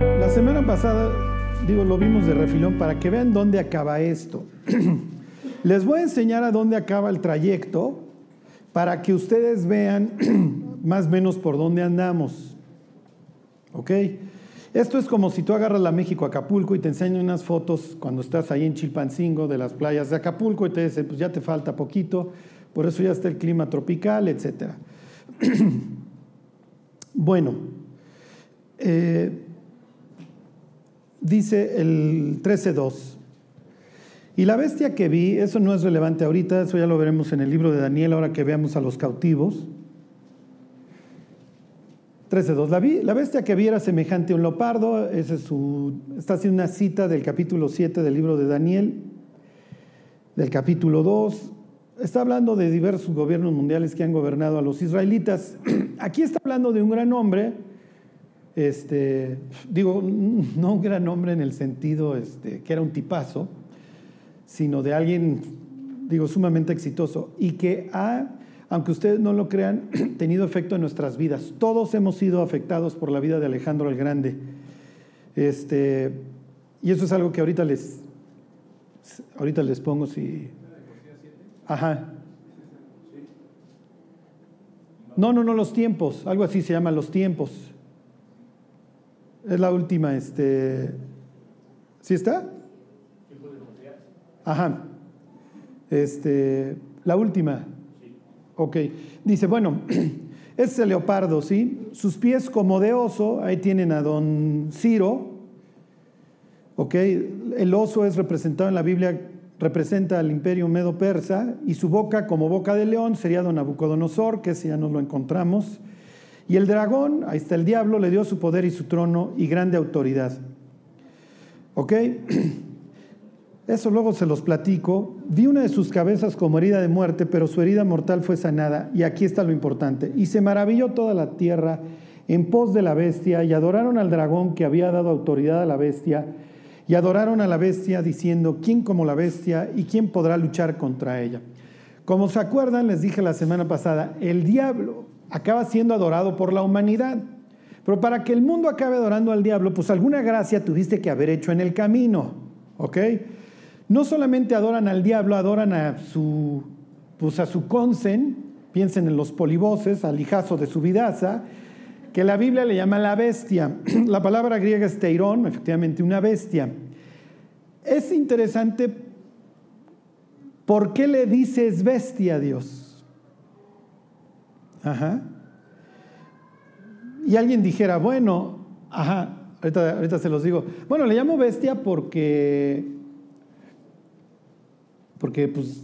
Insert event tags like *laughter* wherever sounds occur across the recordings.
La semana pasada, digo, lo vimos de refilón para que vean dónde acaba esto. *clears throat* Les voy a enseñar a dónde acaba el trayecto para que ustedes vean *clears throat* más o menos por dónde andamos. ¿Ok? Esto es como si tú agarras la México Acapulco y te enseño unas fotos cuando estás ahí en Chilpancingo de las playas de Acapulco y te dicen, pues ya te falta poquito, por eso ya está el clima tropical, etc. *clears throat* bueno, eh, dice el 13.2. Y la bestia que vi, eso no es relevante ahorita, eso ya lo veremos en el libro de Daniel, ahora que veamos a los cautivos. 13.2. La, la bestia que vi era semejante a un leopardo, es su, está haciendo una cita del capítulo 7 del libro de Daniel, del capítulo 2. Está hablando de diversos gobiernos mundiales que han gobernado a los israelitas. *clears throat* Aquí está hablando de un gran hombre, este, digo, *laughs* no un gran hombre en el sentido este, que era un tipazo, sino de alguien, digo, sumamente exitoso y que ha, aunque ustedes no lo crean, *clears throat* tenido efecto en nuestras vidas. Todos hemos sido afectados por la vida de Alejandro el Grande. Este, y eso es algo que ahorita les, ahorita les pongo si... Ajá. No, no, no, los tiempos, algo así se llama los tiempos. Es la última, este... ¿Sí está? Ajá. Este, la última. Ok. Dice, bueno, *clears throat* es el leopardo, ¿sí? Sus pies como de oso, ahí tienen a don Ciro. Ok. El oso es representado en la Biblia, representa al imperio medo-persa, y su boca como boca de león sería don Nabucodonosor, que ese ya nos lo encontramos. Y el dragón, ahí está el diablo, le dio su poder y su trono y grande autoridad. ¿Ok? *clears throat* Eso luego se los platico. Vi una de sus cabezas como herida de muerte, pero su herida mortal fue sanada. Y aquí está lo importante. Y se maravilló toda la tierra en pos de la bestia y adoraron al dragón que había dado autoridad a la bestia. Y adoraron a la bestia diciendo, ¿quién como la bestia y quién podrá luchar contra ella? Como se acuerdan, les dije la semana pasada, el diablo acaba siendo adorado por la humanidad. Pero para que el mundo acabe adorando al diablo, pues alguna gracia tuviste que haber hecho en el camino. ¿Ok? no solamente adoran al diablo, adoran a su, pues a su consen, piensen en los polivoces, al hijazo de su vidaza, que la Biblia le llama la bestia. *clears throat* La palabra griega es teirón, efectivamente una bestia. Es interesante, ¿por qué le dices bestia a Dios? Ajá. Y alguien dijera, bueno, ajá, ahorita, ahorita se los digo, bueno, le llamo bestia porque porque pues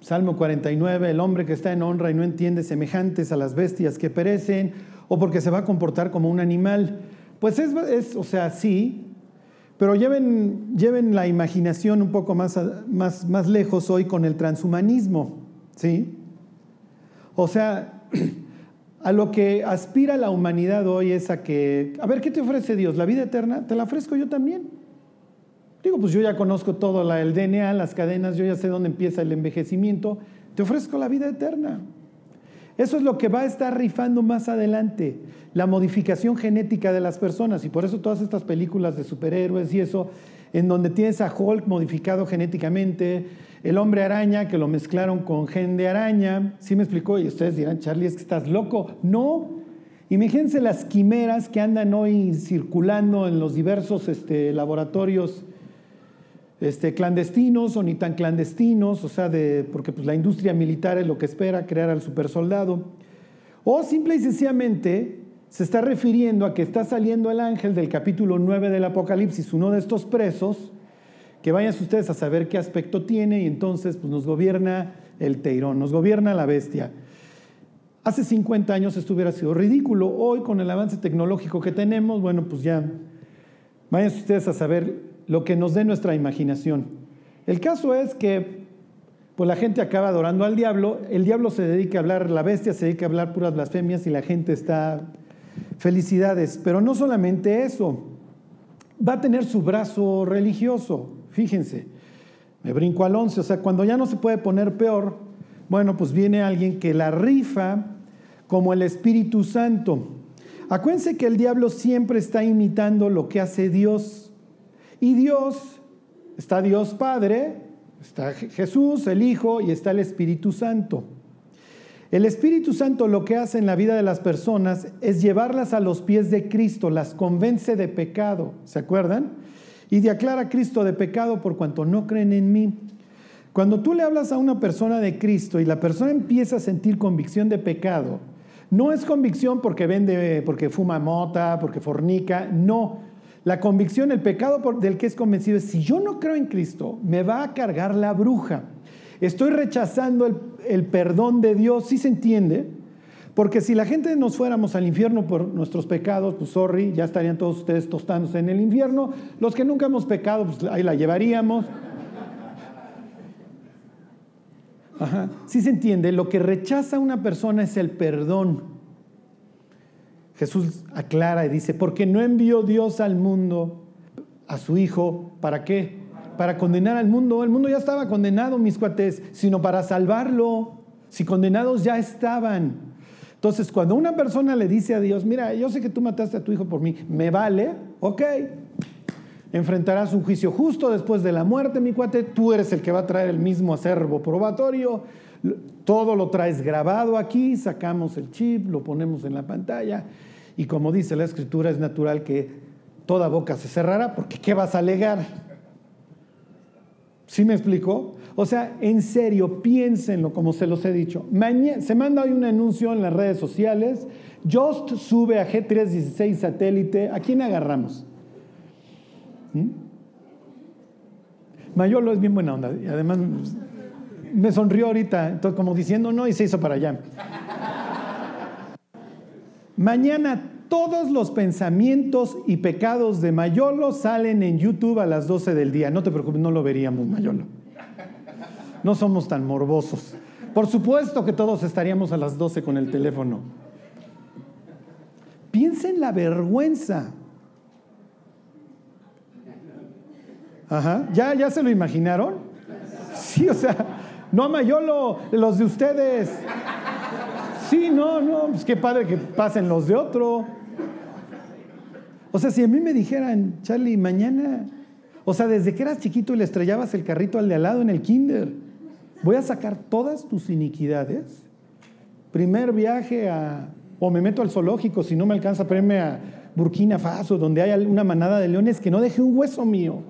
Salmo 49, el hombre que está en honra y no entiende semejantes a las bestias que perecen, o porque se va a comportar como un animal. Pues es, o sea, sí, pero lleven, lleven la imaginación un poco más, más, más lejos hoy con el transhumanismo, ¿sí? O sea, *clears throat* a lo que aspira la humanidad hoy es a que, a ver, ¿qué te ofrece Dios? ¿La vida eterna? Te la ofrezco yo también. Digo, pues yo ya conozco todo el DNA, las cadenas, yo ya sé dónde empieza el envejecimiento, te ofrezco la vida eterna. Eso es lo que va a estar rifando más adelante, la modificación genética de las personas. Y por eso todas estas películas de superhéroes y eso, en donde tienes a Hulk modificado genéticamente, el hombre araña que lo mezclaron con gen de araña. ¿Sí me explicó? Y ustedes dirán, Charlie, es que estás loco. No. Imagínense las quimeras que andan hoy circulando en los diversos este, laboratorios este, clandestinos o ni tan clandestinos, o sea, de, porque pues, la industria militar es lo que espera, crear al supersoldado. O simple y sencillamente se está refiriendo a que está saliendo el ángel del capítulo 9 del Apocalipsis, uno de estos presos, que vayan ustedes a saber qué aspecto tiene y entonces pues, nos gobierna el teirón, nos gobierna la bestia. Hace 50 años esto hubiera sido ridículo. Hoy, con el avance tecnológico que tenemos, bueno, pues ya vayan ustedes a saber lo que nos dé nuestra imaginación. El caso es que pues la gente acaba adorando al diablo, el diablo se dedica a hablar, la bestia se dedica a hablar puras blasfemias y la gente está felicidades, pero no solamente eso, va a tener su brazo religioso, fíjense, me brinco al 11, o sea, cuando ya no se puede poner peor, Bueno, pues viene alguien que la rifa como el Espíritu Santo. Acuérdense que el diablo siempre está imitando lo que hace Dios. Y Dios, está Dios Padre, está Jesús, el Hijo, y está el Espíritu Santo. El Espíritu Santo lo que hace en la vida de las personas es llevarlas a los pies de Cristo, las convence de pecado, ¿se acuerdan? Y de aclara a Cristo de pecado por cuanto no creen en mí. Cuando tú le hablas a una persona de Cristo y la persona empieza a sentir convicción de pecado, no es convicción porque vende, porque fuma mota, porque fornica, no. La convicción, el pecado del que es convencido es, si yo no creo en Cristo, me va a cargar la bruja. Estoy rechazando el, perdón de Dios, ¿sí se entiende? Porque si la gente nos fuéramos al infierno por nuestros pecados, pues sorry, ya estarían todos ustedes tostándose en el infierno. Los que nunca hemos pecado, pues ahí la llevaríamos. Ajá. Sí se entiende, lo que rechaza una persona es el perdón. Jesús aclara y dice, porque no envió Dios al mundo a su Hijo, ¿para qué? Para condenar al mundo. El mundo ya estaba condenado, mis cuates, sino para salvarlo. Si condenados ya estaban. Entonces, cuando una persona le dice a Dios, mira, yo sé que tú mataste a tu hijo por mí, me vale, ok, enfrentarás un juicio justo después de la muerte, mi cuate, tú eres el que va a traer el mismo acervo probatorio, todo lo traes grabado aquí, sacamos el chip, lo ponemos en la pantalla y como dice la escritura es natural que toda boca se cerrará porque ¿qué vas a alegar? ¿Sí me explico? O sea, en serio, piénsenlo como se los he dicho. se manda hoy un anuncio en las redes sociales, Just sube a G316 satélite, ¿a quién agarramos? ¿Mm? Mayolo es bien buena onda. Además me sonrió ahorita, como diciendo no y se hizo para allá. Mañana todos los pensamientos y pecados de Mayolo salen en YouTube a las 12 del día. No te preocupes, no lo veríamos, Mayolo. No somos tan morbosos. Por supuesto que todos estaríamos a las 12 con el teléfono. Piensa en la vergüenza Ajá. ¿Ya, ¿Ya se lo imaginaron? Sí, o sea, no a Mayolo, los de ustedes. Sí, no, no, pues qué padre que pasen los de otro. O sea, si a mí me dijeran, Charlie, mañana, o sea, desde que eras chiquito y le estrellabas el carrito al de al lado en el kinder, voy a sacar todas tus iniquidades. Primer viaje a, o me meto al zoológico si no me alcanza a a Burkina Faso, donde hay una manada de leones que no deje un hueso mío.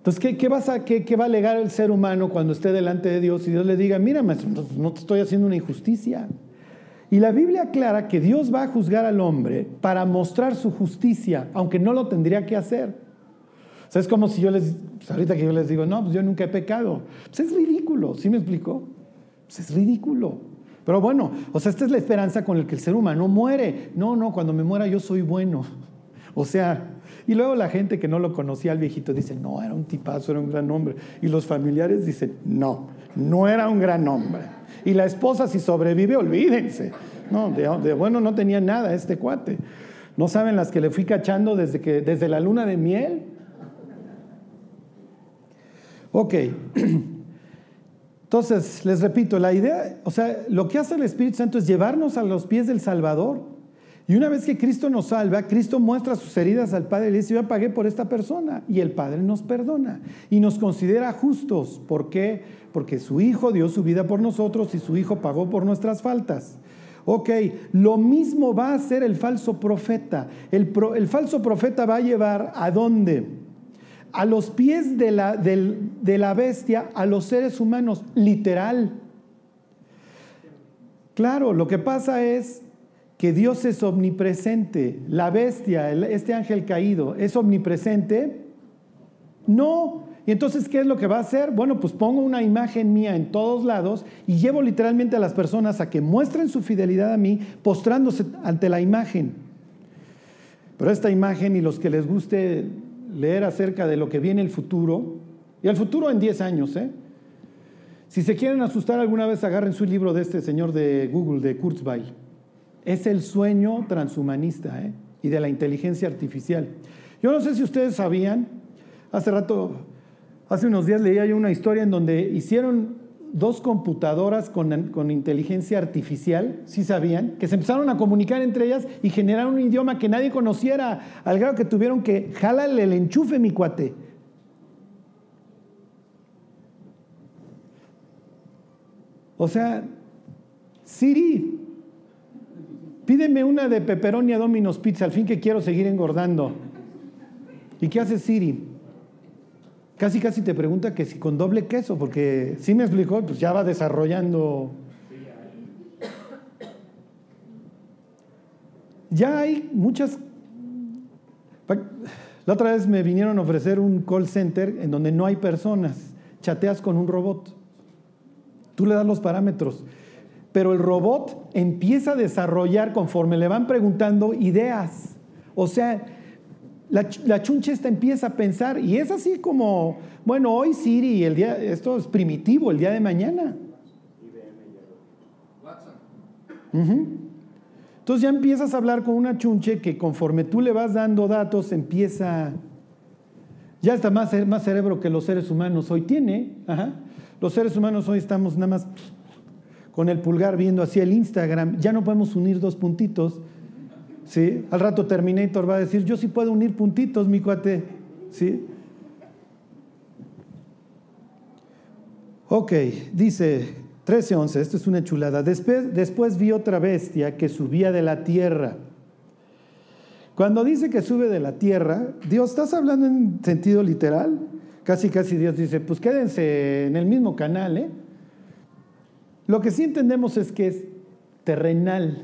Entonces, ¿qué, qué, va a alegar el ser humano cuando esté delante de Dios y Dios le diga, mira, maestro, no te estoy haciendo una injusticia? Y la Biblia aclara que Dios va a juzgar al hombre para mostrar su justicia, aunque no lo tendría que hacer. O sea, es como si yo les, pues, ahorita que yo les digo, no, pues yo nunca he pecado. Pues es ridículo, ¿sí me explico? Pues es ridículo. Pero bueno, o sea, esta es la esperanza con la que el ser humano muere. No, no, cuando me muera yo soy bueno. O sea, y luego la gente que no lo conocía al viejito dice, no, era un tipazo, era un gran hombre. Y los familiares dicen, no, no era un gran hombre. Y la esposa si sobrevive, olvídense. No, de, bueno no tenía nada este cuate. ¿No saben las que le fui cachando desde, que, desde la luna de miel? Ok. *clears throat* Entonces, les repito, la idea, o sea, lo que hace el Espíritu Santo es llevarnos a los pies del Salvador y una vez que Cristo nos salva, Cristo muestra sus heridas al Padre y le dice, yo pagué por esta persona. Y el Padre nos perdona y nos considera justos. ¿Por qué? Porque su Hijo dio su vida por nosotros y su Hijo pagó por nuestras faltas. Ok, lo mismo va a hacer el falso profeta. El, falso profeta va a llevar a dónde? A los pies de la, de la bestia, a los seres humanos, literal. Claro, lo que pasa es que Dios es omnipresente. La bestia, este ángel caído, ¿es omnipresente? No. Y entonces, ¿qué es lo que va a hacer? Bueno, pues pongo una imagen mía en todos lados y llevo literalmente a las personas a que muestren su fidelidad a mí postrándose ante la imagen. Pero esta imagen y los que les guste leer acerca de lo que viene el futuro, y el futuro en 10 años, ¿eh? Si se quieren asustar alguna vez, agarren su libro de este señor de Google, de Kurzweil. Es el sueño transhumanista ¿eh? y de la inteligencia artificial. Yo no sé si ustedes sabían, hace rato Hace unos días leía yo una historia en donde hicieron dos computadoras con, con, inteligencia artificial, sí sabían, que se empezaron a comunicar entre ellas y generaron un idioma que nadie conociera, al grado que tuvieron que jalarle el enchufe, mi cuate. O sea, Siri, pídeme una de pepperoni a Domino's Pizza, al fin que quiero seguir engordando. ¿Y qué hace Siri? Casi, casi te pregunta que si con doble queso, porque si me explicó, pues ya va desarrollando. Ya hay muchas. La otra vez me vinieron a ofrecer un call center en donde no hay personas. Chateas con un robot. Tú le das los parámetros. Pero el robot empieza a desarrollar conforme le van preguntando ideas. O sea, la, la chuncha esta empieza a pensar y es así como, bueno, hoy Siri, el día, esto es primitivo, el día de mañana. Entonces ya empiezas a hablar con una chunche que conforme tú le vas dando datos empieza, ya está más, más cerebro que los seres humanos hoy tiene. Los seres humanos hoy estamos nada más con el pulgar viendo hacia el Instagram, ya no podemos unir dos puntitos. ¿sí? Al rato Terminator va a decir, yo sí puedo unir puntitos, mi cuate. ¿sí? Ok, dice 13:11, esto es una chulada. Después, después vi otra bestia que subía de la tierra. Cuando dice que sube de la tierra, Dios, ¿estás hablando en sentido literal? Casi, casi Dios dice, pues quédense en el mismo canal, ¿eh? Lo que sí entendemos es que es terrenal,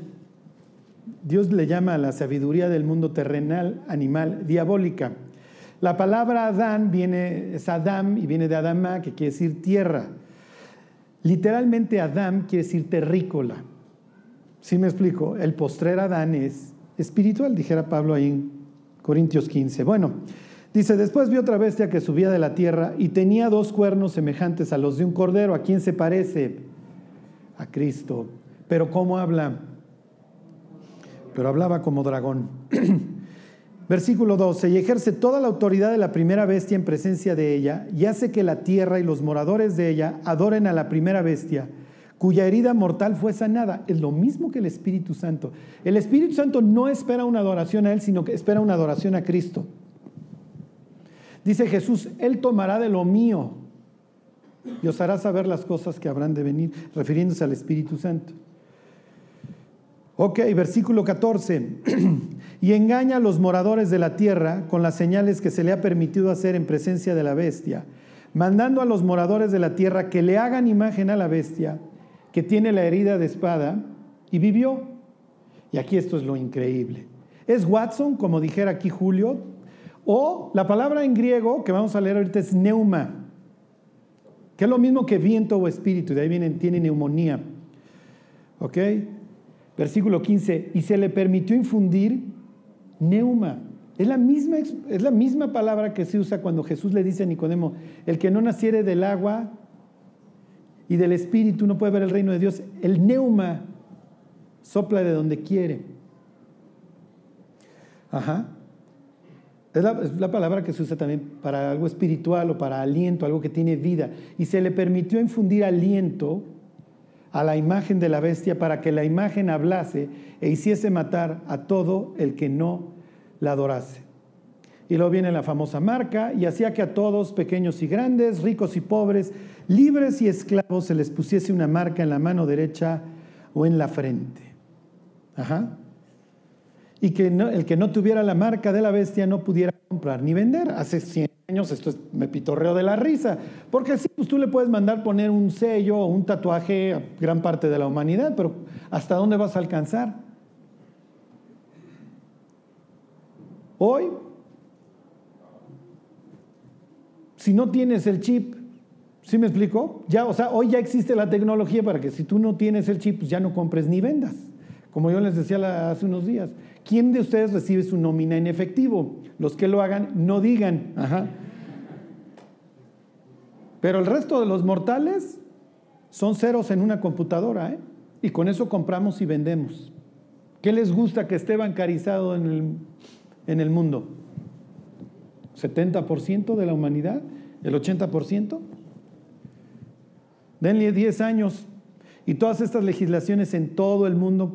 Dios le llama a la sabiduría del mundo terrenal, animal, diabólica. La palabra Adán viene, es Adam y viene de Adama, que quiere decir tierra. Literalmente Adán quiere decir terrícola. ¿Sí me explico? El postrer Adán es espiritual, dijera Pablo ahí en Corintios 15. Bueno, dice, después vi otra bestia que subía de la tierra y tenía dos cuernos semejantes a los de un cordero. ¿A quién se parece? A Cristo. Pero ¿cómo habla? pero hablaba como dragón. *clears throat* Versículo 12, y ejerce toda la autoridad de la primera bestia en presencia de ella, y hace que la tierra y los moradores de ella adoren a la primera bestia, cuya herida mortal fue sanada. Es lo mismo que el Espíritu Santo. El Espíritu Santo no espera una adoración a Él, sino que espera una adoración a Cristo. Dice Jesús, Él tomará de lo mío y os hará saber las cosas que habrán de venir, refiriéndose al Espíritu Santo. Ok, versículo 14. *clears throat* y engaña a los moradores de la tierra con las señales que se le ha permitido hacer en presencia de la bestia, mandando a los moradores de la tierra que le hagan imagen a la bestia que tiene la herida de espada y vivió. Y aquí esto es lo increíble. Es Watson, como dijera aquí Julio, o la palabra en griego que vamos a leer ahorita es neuma, que es lo mismo que viento o espíritu, de ahí viene, tiene neumonía. ¿Ok? Versículo 15, y se le permitió infundir neuma. Es la, misma, es la misma palabra que se usa cuando Jesús le dice a Nicodemo, el que no naciere del agua y del espíritu no puede ver el reino de Dios. El neuma sopla de donde quiere. Ajá. Es la, palabra que se usa también para algo espiritual o para aliento, algo que tiene vida. Y se le permitió infundir aliento a la imagen de la bestia para que la imagen hablase e hiciese matar a todo el que no la adorase. Y luego viene la famosa marca y hacía que a todos, pequeños y grandes, ricos y pobres, libres y esclavos, se les pusiese una marca en la mano derecha o en la frente. Ajá. Y que el que no tuviera la marca de la bestia no pudiera comprar ni vender. Hace 100 años esto es, me pitorreo de la risa, porque sí, pues tú le puedes mandar poner un sello o un tatuaje a gran parte de la humanidad, pero ¿hasta dónde vas a alcanzar? Hoy, si no tienes el chip, ¿sí me explico? Ya, o sea, hoy ya existe la tecnología para que si tú no tienes el chip, pues ya no compres ni vendas. Como yo les decía hace unos días, ¿quién de ustedes recibe su nómina en efectivo? Los que lo hagan, no digan. Pero el resto de los mortales son ceros en una computadora, ¿eh? Y con eso compramos y vendemos. ¿Qué les gusta que esté bancarizado en el, en el mundo? ¿70% de la humanidad? ¿El 80%? Denle 10 años y todas estas legislaciones en todo el mundo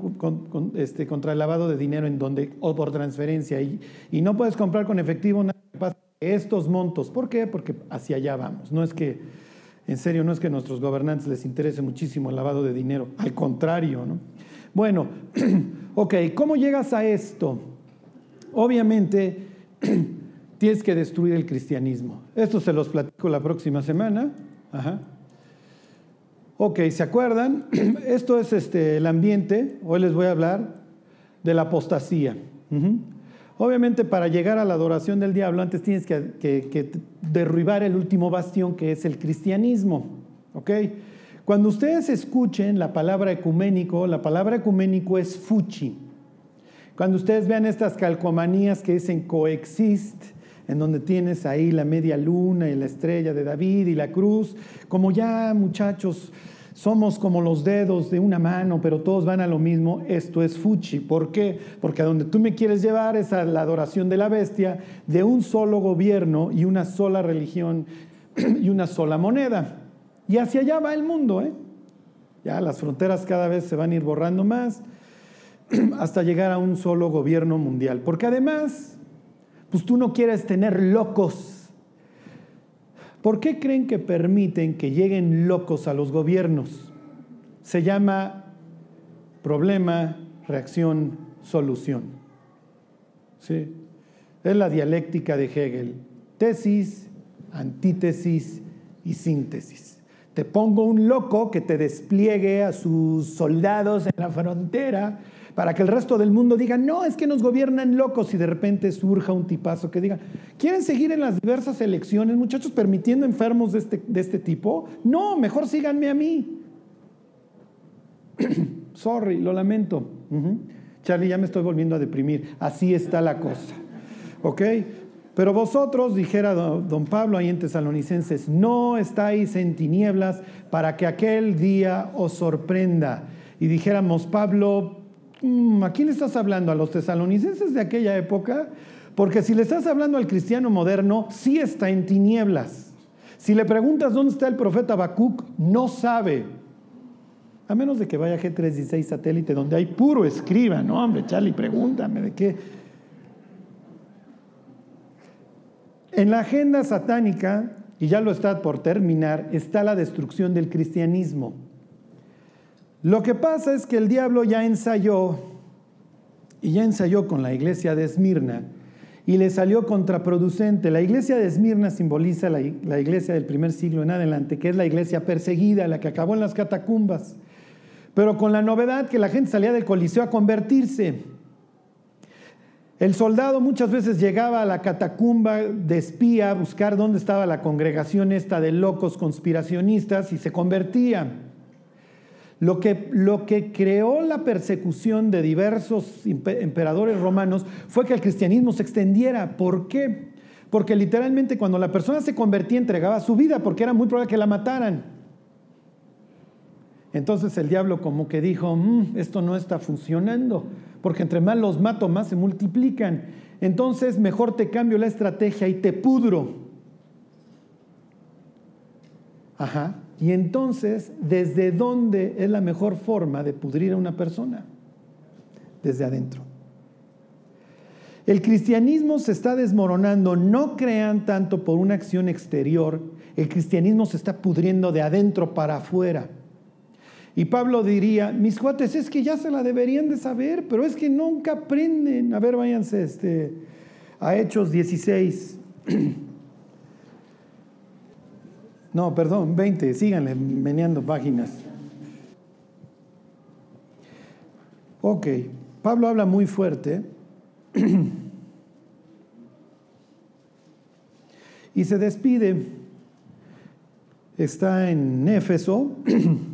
este, contra el lavado de dinero en donde, o por transferencia. Y, no puedes comprar con efectivo nada estos montos. ¿Por qué? Porque hacia allá vamos. No es que, en serio, no es que a nuestros gobernantes les interese muchísimo el lavado de dinero. Al contrario, ¿no? Bueno, *clears throat* ok, ¿cómo llegas a esto? Obviamente *clears throat* tienes que destruir el cristianismo. Esto se los platico la próxima semana. Ajá. Ok, ¿se acuerdan? *clears throat* Esto es este, el ambiente. Hoy les voy a hablar de la apostasía. Obviamente para llegar a la adoración del diablo antes tienes que, que derribar el último bastión que es el cristianismo. ¿Ok? Cuando ustedes escuchen la palabra ecuménico, la palabra ecuménico es fuchi. Cuando ustedes vean estas calcomanías que dicen coexist, en donde tienes ahí la media luna y la estrella de David y la cruz, como ya muchachos, somos como los dedos de una mano, pero todos van a lo mismo, esto es fuchi. ¿Por qué? Porque a donde tú me quieres llevar es a la adoración de la bestia, de un solo gobierno y una sola religión *clears throat* y una sola moneda. Y hacia allá va el mundo, ¿eh? Ya las fronteras cada vez se van a ir borrando más *clears throat* hasta llegar a un solo gobierno mundial. Porque además, pues tú no quieres tener locos. ¿Por qué creen que permiten que lleguen locos a los gobiernos? Se llama problema, reacción, solución. ¿Sí? Es la dialéctica de Hegel. Tesis, antítesis y síntesis. Te pongo un loco que te despliegue a sus soldados en la frontera para que el resto del mundo diga, no, es que nos gobiernan locos y de repente surja un tipazo que diga, ¿quieren seguir en las diversas elecciones, muchachos, permitiendo enfermos de este, de este tipo? No, mejor síganme a mí. *clears throat* Sorry, lo lamento. Charlie, ya me estoy volviendo a deprimir. Así está la cosa. ¿Ok? Pero vosotros, dijera don Pablo ahí en Tesalonicenses, no estáis en tinieblas para que aquel día os sorprenda. Y dijéramos, Pablo, ¿a quién le estás hablando? ¿A los tesalonicenses de aquella época? Porque si le estás hablando al cristiano moderno, sí está en tinieblas. Si le preguntas dónde está el profeta Habacuc, no sabe. A menos de que vaya G316 satélite, donde hay puro escriba, no, hombre, Charlie, pregúntame de qué En la agenda satánica, y ya lo está por terminar, está la destrucción del cristianismo. Lo que pasa es que el diablo ya ensayó, y ya ensayó con la iglesia de Esmirna, y le salió contraproducente. La iglesia de Esmirna simboliza la, la, iglesia del primer siglo en adelante, que es la iglesia perseguida, la que acabó en las catacumbas, pero con la novedad que la gente salía del Coliseo a convertirse. El soldado muchas veces llegaba a la catacumba de espía a buscar dónde estaba la congregación esta de locos conspiracionistas y se convertía. Lo que, lo que creó la persecución de diversos emperadores romanos fue que el cristianismo se extendiera. ¿Por qué? Porque literalmente cuando la persona se convertía entregaba su vida porque era muy probable que la mataran. Entonces el diablo como que dijo, mm, esto no está funcionando porque entre más los mato, más se multiplican. Entonces mejor te cambio la estrategia y te pudro. Ajá. Y entonces, ¿desde dónde es la mejor forma de pudrir a una persona? Desde adentro. El cristianismo se está desmoronando, no crean tanto por una acción exterior, el cristianismo se está pudriendo de adentro para afuera. Y Pablo diría, mis cuates, es que ya se la deberían de saber, pero es que nunca aprenden. A ver, váyanse este, a Hechos 16. *clears throat* No, perdón, 20, síganle meneando páginas. Ok, Pablo habla muy fuerte *clears throat* y se despide. Está en Éfeso. *clears throat*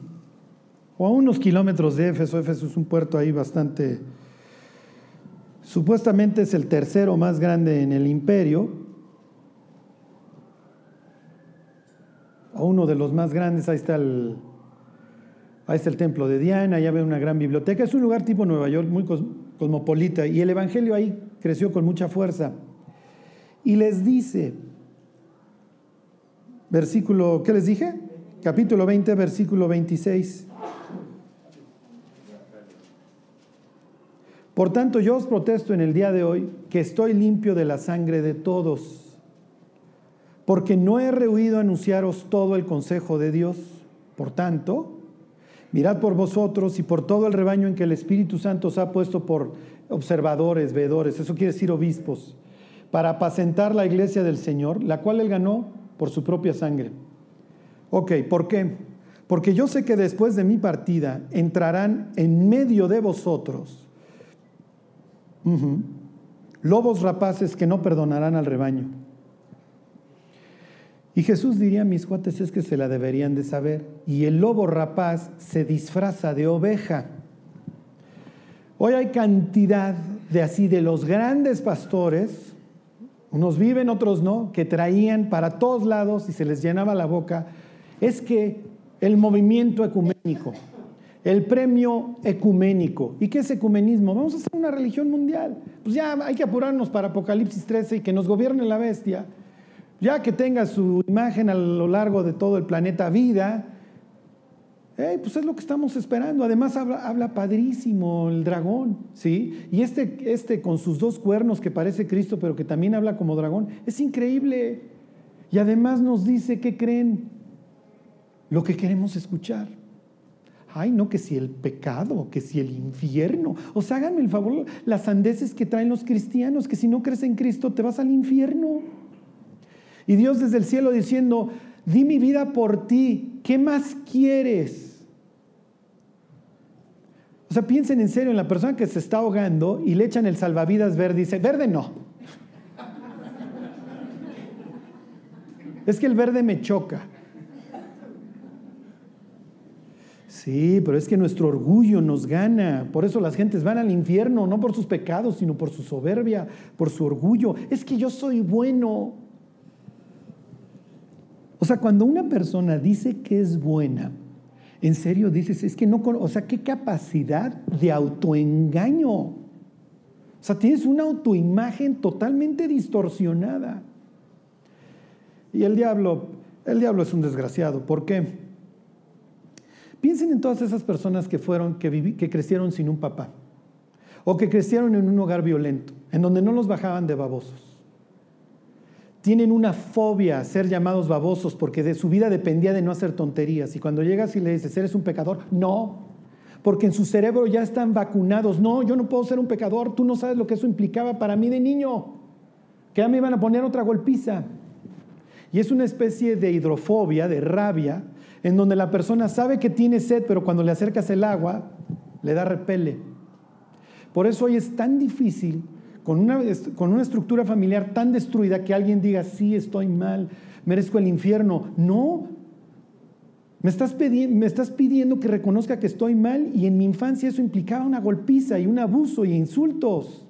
o a unos kilómetros de Éfeso. Éfeso es un puerto ahí bastante, supuestamente es el tercero más grande en el imperio, o uno de los más grandes, ahí está el, ahí está el templo de Diana, ya ve una gran biblioteca, es un lugar tipo Nueva York, muy cosmopolita, y el Evangelio ahí creció con mucha fuerza. Y les dice, versículo, ¿qué les dije? Capítulo 20, versículo 26. Por tanto, yo os protesto en el día de hoy que estoy limpio de la sangre de todos, porque no he rehuido anunciaros todo el consejo de Dios. Por tanto, mirad por vosotros y por todo el rebaño en que el Espíritu Santo os ha puesto por observadores, veedores, eso quiere decir obispos, para apacentar la iglesia del Señor, la cual él ganó por su propia sangre. Ok, ¿por qué? Porque yo sé que después de mi partida entrarán en medio de vosotros lobos rapaces que no perdonarán al rebaño. Y Jesús diría mis cuates es que se la deberían de saber. Y el lobo rapaz se disfraza de oveja. Hoy hay cantidad de así, de los grandes pastores, unos viven, otros no, que traían para todos lados y se les llenaba la boca, es que el movimiento ecuménico, el premio ecuménico. ¿Y qué es ecumenismo? Vamos a hacer una religión mundial. Pues ya hay que apurarnos para Apocalipsis 13 y que nos gobierne la bestia, ya que tenga su imagen a lo largo de todo el planeta vida pues es lo que estamos esperando. Además habla, padrísimo el dragón, ¿sí? Y este, este con sus dos cuernos que parece Cristo, pero que también habla como dragón, es increíble. Y además nos dice, ¿qué creen? Lo que queremos escuchar. Ay, no, que si el pecado, que si el infierno. O sea, háganme el favor, las sandeces que traen los cristianos, que si no crees en Cristo te vas al infierno. Y Dios desde el cielo diciendo, di mi vida por ti, ¿qué más quieres? O sea, piensen en serio en la persona que se está ahogando y le echan el salvavidas verde dice, verde no. Es que el verde me choca. Sí, pero es que nuestro orgullo nos gana. Por eso las gentes van al infierno, no por sus pecados, sino por su soberbia, por su orgullo. Es que yo soy bueno. O sea, cuando una persona dice que es buena, en serio dices, es que no, o sea, qué capacidad de autoengaño. O sea, tienes una autoimagen totalmente distorsionada. Y el diablo, el diablo es un desgraciado. ¿Por qué? Piensen en todas esas personas que fueron, que, que crecieron sin un papá. O que crecieron en un hogar violento, en donde no los bajaban de babosos tienen una fobia a ser llamados babosos porque de su vida dependía de no hacer tonterías. Y cuando llegas y le dices, ¿eres un pecador? No, porque en su cerebro ya están vacunados. No, yo no puedo ser un pecador, tú no sabes lo que eso implicaba para mí de niño, que ya me iban a poner otra golpiza. Y es una especie de hidrofobia, de rabia, en donde la persona sabe que tiene sed, pero cuando le acercas el agua, le da repele. Por eso hoy es tan difícil con una, con una estructura familiar tan destruida que alguien diga, sí, estoy mal, merezco el infierno. No, me estás, me estás, pidiendo que reconozca que estoy mal y en mi infancia eso implicaba una golpiza y un abuso y insultos.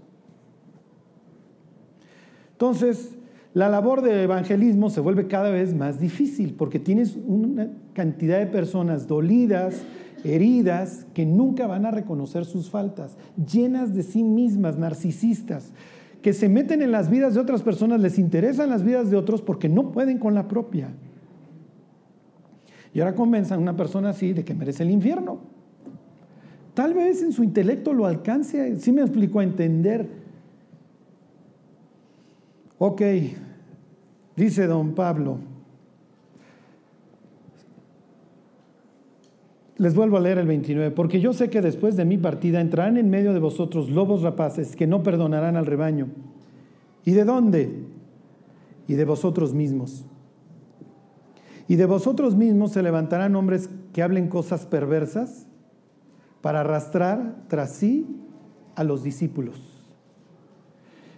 Entonces, la labor de evangelismo se vuelve cada vez más difícil porque tienes una cantidad de personas dolidas, heridas, que nunca van a reconocer sus faltas, llenas de sí mismas, narcisistas, que se meten en las vidas de otras personas, les interesan las vidas de otros porque no pueden con la propia. Y ahora convenzan a una persona así de que merece el infierno. Tal vez en su intelecto lo alcance, sí me explico a entender. Ok, dice don Pablo, Les vuelvo a leer el 29, porque yo sé que después de mi partida entrarán en medio de vosotros lobos rapaces que no perdonarán al rebaño. ¿Y de dónde? Y de vosotros mismos. Y de vosotros mismos se levantarán hombres que hablen cosas perversas para arrastrar tras sí a los discípulos.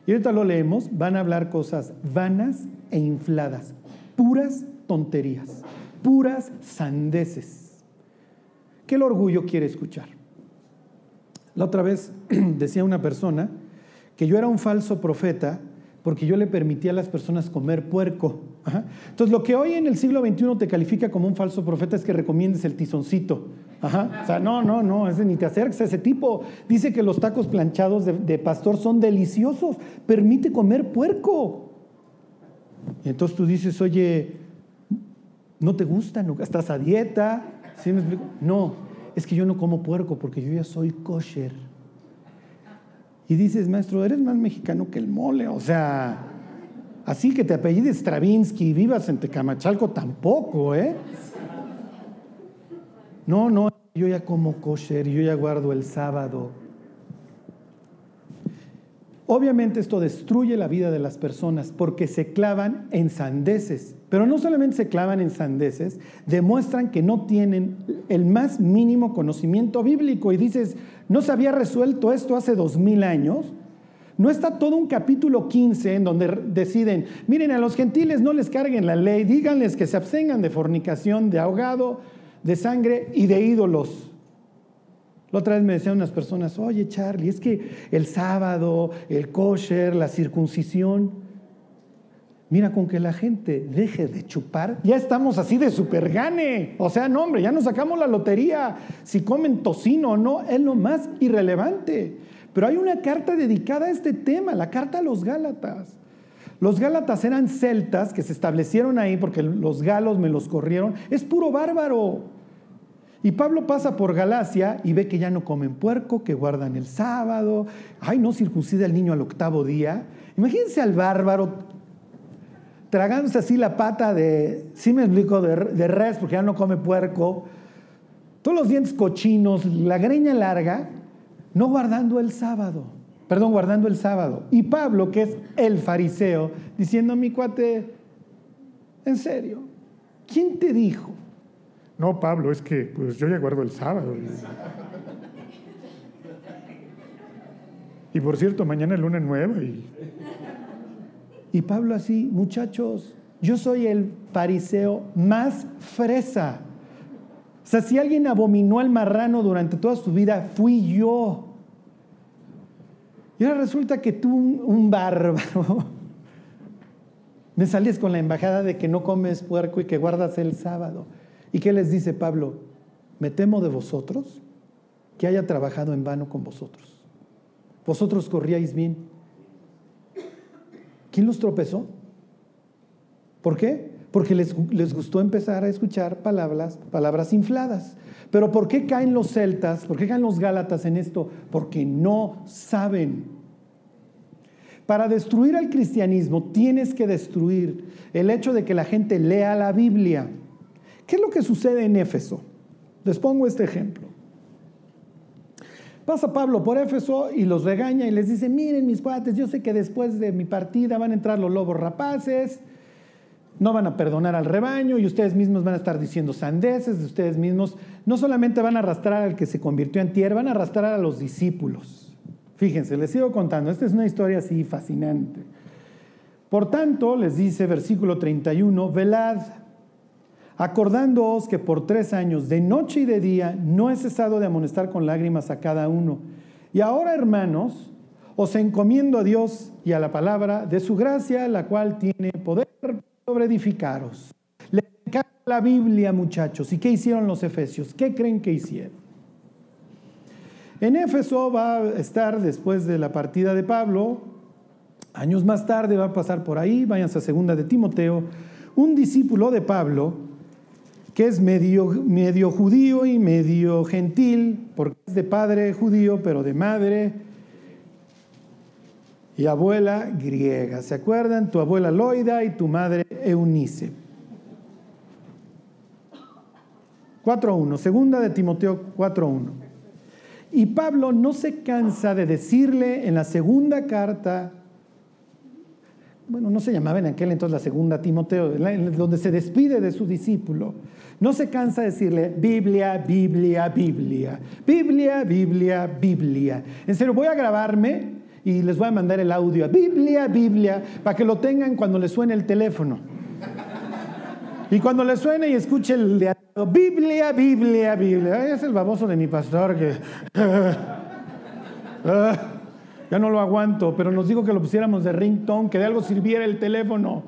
Y ahorita lo leemos, van a hablar cosas vanas e infladas, puras tonterías, puras sandeces ¿Qué el orgullo quiere escuchar? La otra vez *clears throat* decía una persona que yo era un falso profeta porque yo le permitía a las personas comer puerco. Entonces, lo que hoy en el siglo XXI te califica como un falso profeta es que recomiendes el tizoncito. O sea, no, no, no, ese, ni te acerques a ese tipo. Dice que los tacos planchados de, de pastor son deliciosos. Permite comer puerco. Y entonces tú dices, oye, ¿No te gusta? ¿No? ¿Estás a dieta? ¿Sí me explico? No, es que yo no como puerco porque yo ya soy kosher. Y dices, maestro, eres más mexicano que el mole. O sea, así que te apellides Stravinsky y vivas en Tecamachalco tampoco, ¿eh? No, no, yo ya como kosher, yo ya guardo el sábado. Obviamente esto destruye la vida de las personas porque se clavan en sandeces. Pero no solamente se clavan en sandeces, demuestran que no tienen el más mínimo conocimiento bíblico. Y dices, ¿no se había resuelto esto hace dos mil años? ¿No está todo un capítulo 15 en donde deciden, miren, a los gentiles no les carguen la ley, díganles que se abstengan de fornicación, de ahogado, de sangre y de ídolos? La otra vez me decían unas personas, oye Charlie, es que el sábado, el kosher, la circuncisión, mira, con que la gente deje de chupar, ya estamos así de supergane. O sea, no, hombre, ya nos sacamos la lotería. Si comen tocino o no, es lo más irrelevante. Pero hay una carta dedicada a este tema, la carta a los Gálatas. Los Gálatas eran celtas que se establecieron ahí porque los galos me los corrieron. Es puro bárbaro. Y Pablo pasa por Galacia y ve que ya no comen puerco, que guardan el sábado. Ay, no circuncida el niño al octavo día. Imagínense al bárbaro tragándose así la pata de, sí me explico, de, de res, porque ya no come puerco. Todos los dientes cochinos, la greña larga, no guardando el sábado. Perdón, guardando el sábado. Y Pablo, que es el fariseo, diciendo, mi cuate, en serio, ¿quién te dijo? No, Pablo, es que pues yo ya guardo el sábado. Y por cierto, mañana es luna nueva. Y, y Pablo así, muchachos, yo soy el fariseo más fresa. O sea, si alguien abominó al marrano durante toda su vida, fui yo. Y ahora resulta que tú, un bárbaro, *laughs* me sales con la embajada de que no comes puerco y que guardas el sábado. ¿Y qué les dice Pablo? Me temo de vosotros que haya trabajado en vano con vosotros. Vosotros corríais bien. ¿Quién los tropezó? ¿Por qué? Porque les, les, gustó empezar a escuchar palabras, palabras infladas. Pero ¿por qué caen los celtas? ¿Por qué caen los gálatas en esto? Porque no saben. Para destruir al cristianismo tienes que destruir el hecho de que la gente lea la Biblia. ¿Qué es lo que sucede en Éfeso? Les pongo este ejemplo. Pasa Pablo por Éfeso y los regaña y les dice, miren mis cuates, yo sé que después de mi partida van a entrar los lobos rapaces, no van a perdonar al rebaño y ustedes mismos van a estar diciendo sandeces de ustedes mismos. No solamente van a arrastrar al que se convirtió en tierra, van a arrastrar a los discípulos. Fíjense, les sigo contando, esta es una historia así fascinante. Por tanto, les dice versículo 31, velad acordándoos que por tres años, de noche y de día, no he cesado de amonestar con lágrimas a cada uno. Y ahora, hermanos, os encomiendo a Dios y a la palabra de su gracia, la cual tiene poder sobre edificaros. Le la Biblia, muchachos. ¿Y qué hicieron los efesios? ¿Qué creen que hicieron? En Éfeso va a estar después de la partida de Pablo, años más tarde va a pasar por ahí, váyanse a segunda de Timoteo, un discípulo de Pablo que es medio, medio judío y medio gentil, porque es de padre judío, pero de madre y abuela griega. ¿Se acuerdan? Tu abuela Loida y tu madre Eunice. 4.1, segunda de Timoteo 4.1. Y Pablo no se cansa de decirle en la segunda carta bueno, no se llamaba en aquel entonces la segunda Timoteo, donde se despide de su discípulo, no se cansa de decirle Biblia, Biblia, Biblia, Biblia, Biblia, Biblia. En serio, voy a grabarme y les voy a mandar el audio Biblia, Biblia, para que lo tengan cuando les suene el teléfono. Y cuando les suene y escuche el de Biblia, Biblia, Biblia. Es el baboso de mi pastor que... *laughs* Ya no lo aguanto, pero nos dijo que lo pusiéramos de ringtone, que de algo sirviera el teléfono.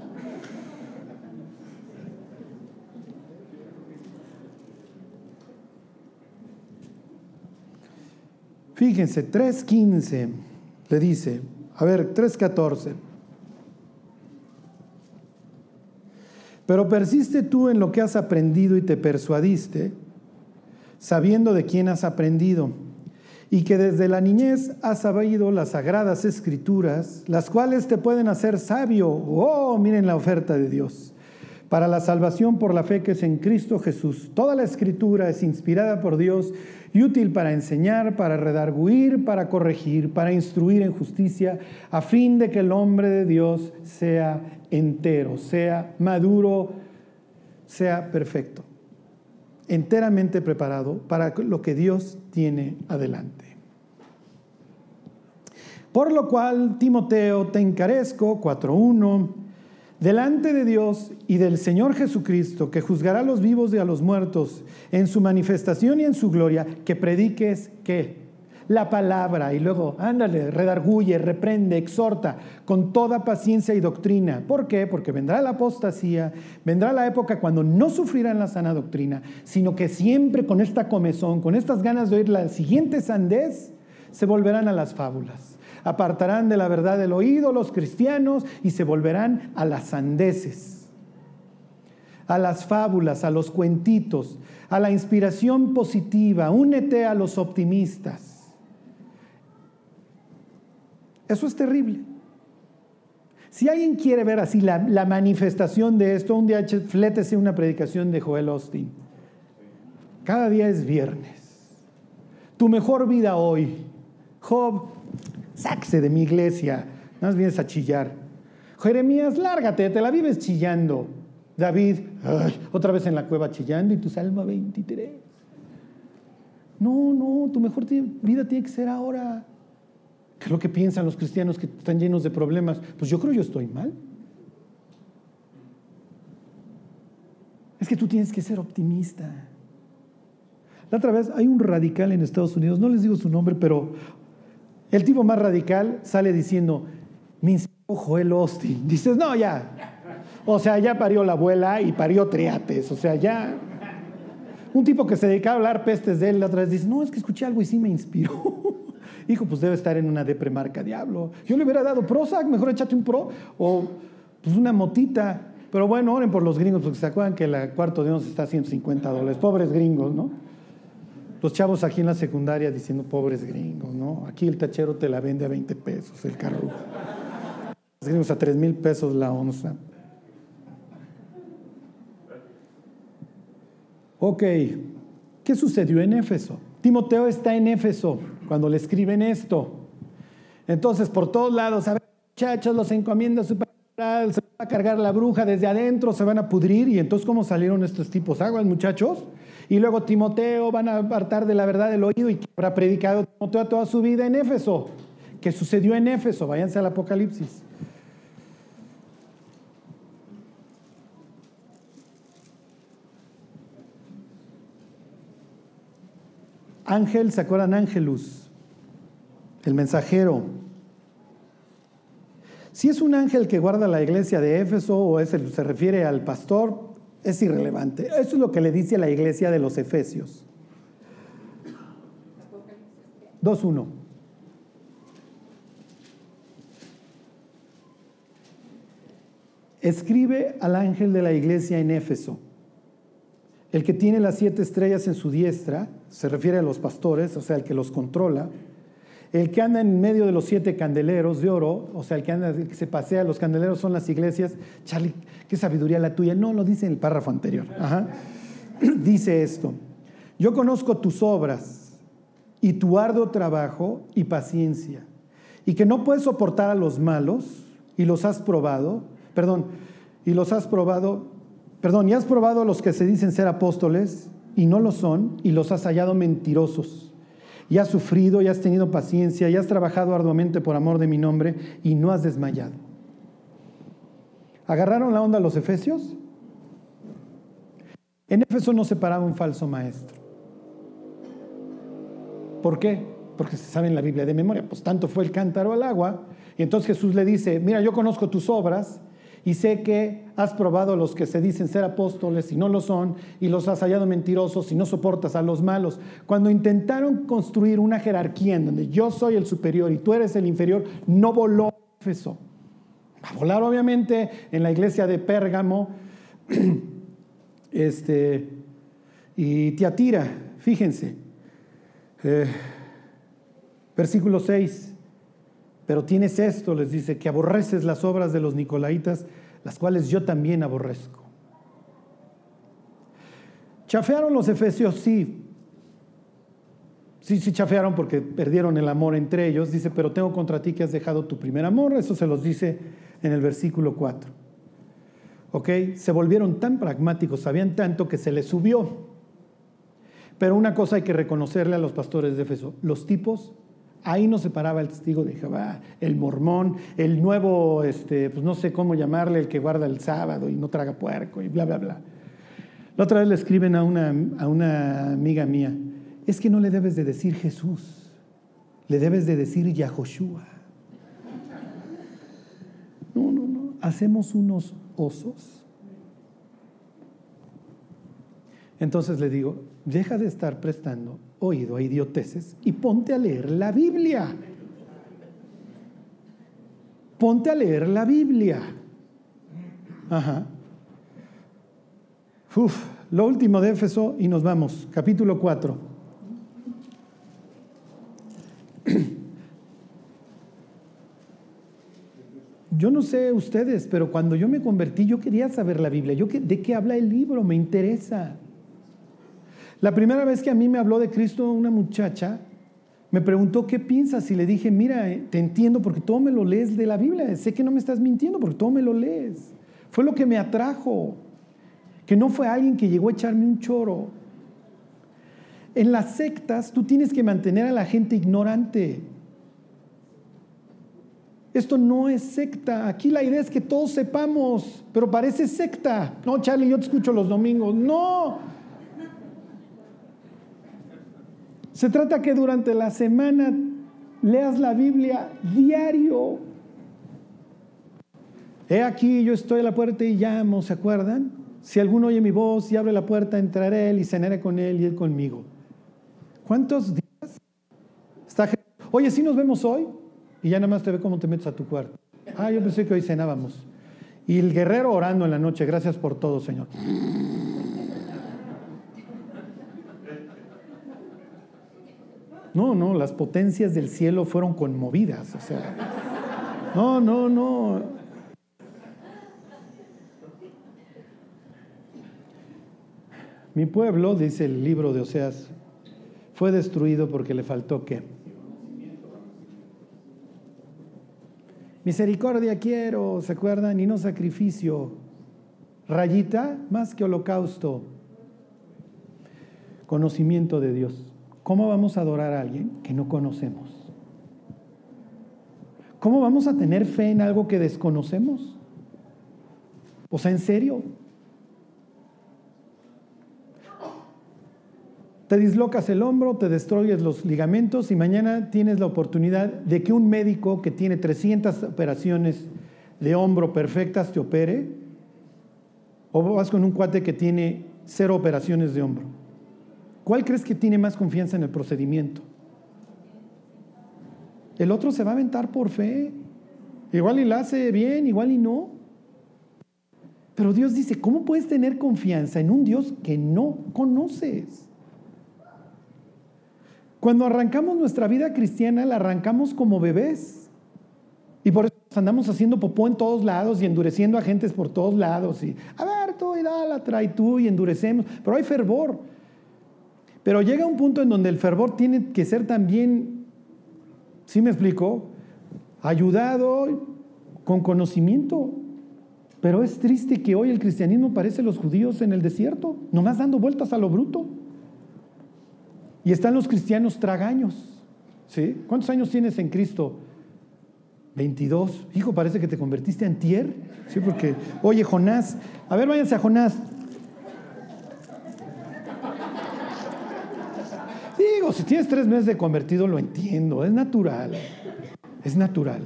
Fíjense, 3.15 le dice, a ver, 3.14. Pero persiste tú en lo que has aprendido y te persuadiste, sabiendo de quién has aprendido, y que desde la niñez has sabido las sagradas escrituras, las cuales te pueden hacer sabio. Oh, miren la oferta de Dios. Para la salvación por la fe que es en Cristo Jesús. Toda la escritura es inspirada por Dios y útil para enseñar, para redarguir, para corregir, para instruir en justicia, a fin de que el hombre de Dios sea entero, sea maduro, sea perfecto, enteramente preparado para lo que Dios tiene adelante. Por lo cual, Timoteo, te encarezco, 4.1, delante de Dios y del Señor Jesucristo, que juzgará a los vivos y a los muertos en su manifestación y en su gloria, que prediques qué? La palabra y luego, ándale, redarguye, reprende, exhorta con toda paciencia y doctrina. ¿Por qué? Porque vendrá la apostasía, vendrá la época cuando no sufrirán la sana doctrina, sino que siempre con esta comezón, con estas ganas de oír la siguiente sandez, se volverán a las fábulas apartarán de la verdad del oído los cristianos y se volverán a las sandeces, a las fábulas, a los cuentitos, a la inspiración positiva. Únete a los optimistas. Eso es terrible. Si alguien quiere ver así la, manifestación de esto, un día flétese una predicación de Joel Austin. Cada día es viernes. Tu mejor vida hoy. Job sáquese de mi iglesia, nada más vienes a chillar. Jeremías, lárgate, te la vives chillando. David, otra vez en la cueva chillando y tu Salmo 23. No, no, tu mejor vida tiene que ser ahora. ¿Qué es lo que piensan los cristianos que están llenos de problemas? Pues yo creo yo estoy mal. Es que tú tienes que ser optimista. La otra vez hay un radical en Estados Unidos, no les digo su nombre, pero el tipo más radical sale diciendo, me inspiró Joel Austin. Dices, no, ya. O sea, ya parió la abuela y parió triates. O sea, ya. Un tipo que se dedicaba a hablar pestes de él la otra vez dice, no, es que escuché algo y sí me inspiró. Hijo, pues debe estar en una depremarca, diablo. Yo le hubiera dado Prozac, mejor échate un Pro o pues una motita. Pero bueno, oren por los gringos porque se acuerdan que el cuarto de once está a 150 dólares. Pobres gringos, ¿no? Los chavos aquí en la secundaria diciendo pobres gringos, ¿no? Aquí el tachero te la vende a 20 pesos el carro. Los a 3 mil pesos la onza. Ok, ¿qué sucedió en Éfeso? Timoteo está en Éfeso cuando le escriben esto. Entonces, por todos lados, a ver, muchachos, los encomienda su se va a cargar la bruja desde adentro, se van a pudrir. Y entonces, ¿cómo salieron estos tipos? Aguas, muchachos. Y luego Timoteo van a apartar de la verdad del oído y que habrá predicado Timoteo toda su vida en Éfeso. ¿Qué sucedió en Éfeso? Váyanse al Apocalipsis. Ángel, ¿se acuerdan? Ángelus, el mensajero. Si es un ángel que guarda la iglesia de Éfeso o es el, se refiere al pastor, es irrelevante. Eso es lo que le dice la iglesia de los Efesios. 2.1. Escribe al ángel de la iglesia en Éfeso. El que tiene las siete estrellas en su diestra, se refiere a los pastores, o sea, el que los controla el que anda en medio de los siete candeleros de oro, o sea, el que, anda, el que se pasea, los candeleros son las iglesias. Charlie, qué sabiduría la tuya. No, lo dice en el párrafo anterior. *clears throat* Dice esto, yo conozco tus obras y tu arduo trabajo y paciencia, y que no puedes soportar a los malos, y los has probado, perdón, y los has probado, perdón, y has probado a los que se dicen ser apóstoles, y no lo son, y los has hallado mentirosos y has sufrido, y has tenido paciencia, y has trabajado arduamente por amor de mi nombre, y no has desmayado. ¿Agarraron la onda los efesios? En Éfeso no se paraba un falso maestro. ¿Por qué? Porque se sabe en la Biblia de memoria. Pues tanto fue el cántaro al agua. Y entonces Jesús le dice, mira, yo conozco tus obras y sé que has probado a los que se dicen ser apóstoles y no lo son, y los has hallado mentirosos y no soportas a los malos. Cuando intentaron construir una jerarquía en donde yo soy el superior y tú eres el inferior, no voló Éfeso. Va a volar obviamente en la iglesia de Pérgamo, *clears throat* Este, y Tiatira, fíjense, eh, versículo 6, pero tienes esto, les dice, que aborreces las obras de los nicolaitas, las cuales yo también aborrezco. ¿Chafearon los efesios? Sí. Sí, sí chafearon porque perdieron el amor entre ellos. Dice, pero tengo contra ti que has dejado tu primer amor. Eso se los dice en el versículo 4. ¿Ok? Se volvieron tan pragmáticos, sabían tanto que se les subió. Pero una cosa hay que reconocerle a los pastores de Éfeso. Los tipos Ahí no se paraba el testigo de Jehová, el mormón, el nuevo, este, pues no sé cómo llamarle, el que guarda el sábado y no traga puerco y bla, bla, bla. La otra vez le escriben a una, a una amiga mía, es que no le debes de decir Jesús, le debes de decir Yahoshua. No, no, no, hacemos unos osos. Entonces le digo, deja de estar prestando oído a idioteces y ponte a leer la Biblia. Ponte a leer la Biblia. Ajá. Uf, lo último de Éfeso y nos vamos. Capítulo 4. *clears throat* Yo no sé ustedes, pero cuando yo me convertí yo quería saber la Biblia. Yo, ¿De qué habla el libro? Me interesa. La primera vez que a mí me habló de Cristo una muchacha, me preguntó qué piensas y le dije, mira, eh, te entiendo porque todo me lo lees de la Biblia. Sé que no me estás mintiendo porque todo me lo lees. Fue lo que me atrajo, que no fue alguien que llegó a echarme un choro. En las sectas tú tienes que mantener a la gente ignorante. Esto no es secta. Aquí la idea es que todos sepamos, pero parece secta. No, Charlie, yo te escucho los domingos. No, Se trata que durante la semana leas la Biblia diario. He aquí, yo estoy a la puerta y llamo, ¿se acuerdan? Si alguno oye mi voz y abre la puerta, entraré y cenaré con él y él conmigo. ¿Cuántos días está Oye, si nos vemos hoy y ya nada más te ve cómo te metes a tu cuarto. Ah, yo pensé que hoy cenábamos. Y el guerrero orando en la noche, gracias por todo, Señor. No, no, las potencias del cielo fueron conmovidas. O sea, no, no, no. Mi pueblo, dice el libro de Oseas, fue destruido porque le faltó qué? Misericordia quiero, ¿se acuerdan? Y no sacrificio. Rayita más que holocausto. Conocimiento de Dios. ¿Cómo vamos a adorar a alguien que no conocemos? ¿Cómo vamos a tener fe en algo que desconocemos? O sea, ¿en serio? Te dislocas el hombro, te destruyes los ligamentos y mañana tienes la oportunidad de que un médico que tiene 300 operaciones de hombro perfectas te opere. O vas con un cuate que tiene cero operaciones de hombro. ¿Cuál crees que tiene más confianza en el procedimiento? El otro se va a aventar por fe. Igual y la hace bien, igual y no. Pero Dios dice, ¿cómo puedes tener confianza en un Dios que no conoces? Cuando arrancamos nuestra vida cristiana, la arrancamos como bebés. Y por eso andamos haciendo popó en todos lados y endureciendo a gentes por todos lados. Y, a ver, tú y dale, trae tú y endurecemos. Pero hay fervor. Pero llega un punto en donde el fervor tiene que ser también, ¿sí me explico? Ayudado con conocimiento. Pero es triste que hoy el cristianismo parece los judíos en el desierto, nomás dando vueltas a lo bruto. Y están los cristianos tragaños. ¿Sí? ¿Cuántos años tienes en Cristo? 22. Hijo, parece que te convertiste en tier. Sí, porque, oye, Jonás, a ver, váyanse a Jonás. Si tienes tres meses de convertido, lo entiendo, es natural, es natural.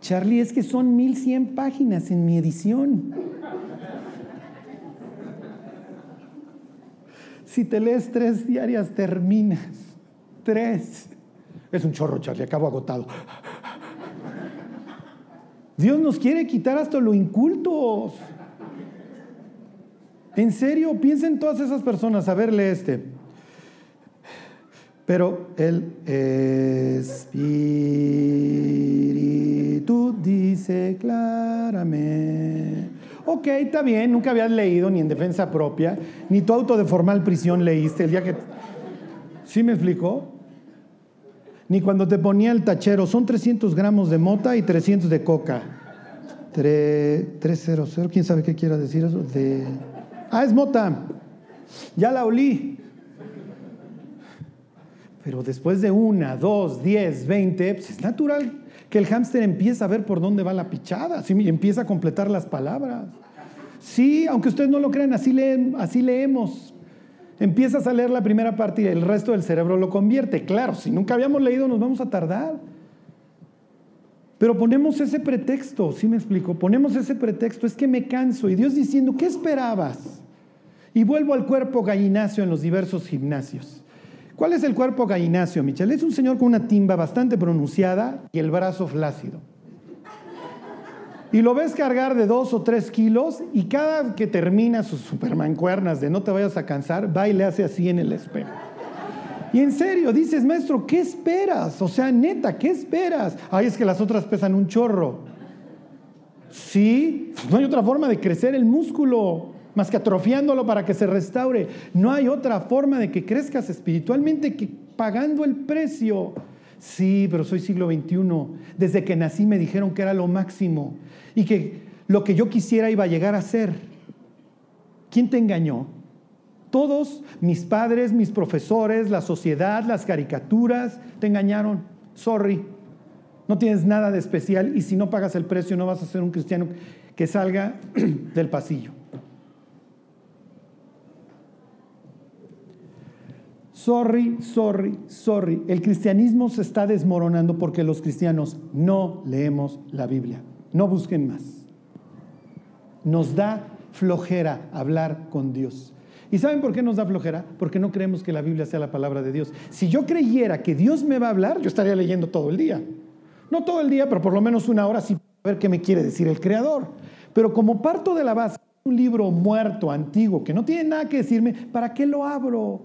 Charlie, es que son 1100 páginas en mi edición. Si te lees tres diarias, terminas. Tres. Es un chorro, Charlie, acabo agotado. Dios nos quiere quitar hasta lo incultos. En serio, piensen todas esas personas. A verle este. Pero el Espíritu dice claramente. Ok, está bien, nunca habías leído ni en defensa propia, ni tu auto de formal prisión leíste el día que... ¿Sí me explicó? Ni cuando te ponía el tachero, son 300 gramos de mota y 300 de coca. 300, ¿quién sabe qué quiera decir eso? De... Ah, es mota. Ya la olí. Pero después de una, dos, diez, veinte, pues es natural que el hámster empieza a ver por dónde va la pichada, ¿sí? y empieza a completar las palabras. Sí, aunque ustedes no lo crean, así, así leemos. Empiezas a leer la primera parte y el resto del cerebro lo convierte. Claro, si nunca habíamos leído nos vamos a tardar. Pero ponemos ese pretexto, ¿sí me explico? Ponemos ese pretexto, es que me canso. Y Dios diciendo, ¿qué esperabas? Y vuelvo al cuerpo gallinacio en los diversos gimnasios. ¿Cuál es el cuerpo gallinacio, Michel? Es un señor con una timba bastante pronunciada y el brazo flácido. Y lo ves cargar de dos o tres kilos y cada que termina sus supermancuernas de no te vayas a cansar, va y le hace así en el espejo. Y en serio, dices, maestro, ¿qué esperas? O sea, neta, ¿qué esperas? Ay, es que las otras pesan un chorro. Sí, no hay otra forma de crecer el músculo más que atrofiándolo para que se restaure. No hay otra forma de que crezcas espiritualmente que pagando el precio. Sí, pero soy siglo XXI. Desde que nací me dijeron que era lo máximo y que lo que yo quisiera iba a llegar a ser. ¿Quién te engañó? Todos, mis padres, mis profesores, la sociedad, las caricaturas, te engañaron. Sorry. No tienes nada de especial y si no pagas el precio no vas a ser un cristiano que salga *clears throat* del pasillo. Sorry, sorry, sorry. El cristianismo se está desmoronando porque los cristianos no leemos la Biblia. No busquen más. Nos da flojera hablar con Dios. ¿Y saben por qué nos da flojera? Porque no creemos que la Biblia sea la palabra de Dios. Si yo creyera que Dios me va a hablar, yo estaría leyendo todo el día. No todo el día, pero por lo menos una hora sí a ver qué me quiere decir el Creador. Pero como parto de la base, un libro muerto, antiguo, que no tiene nada que decirme, ¿para qué lo abro?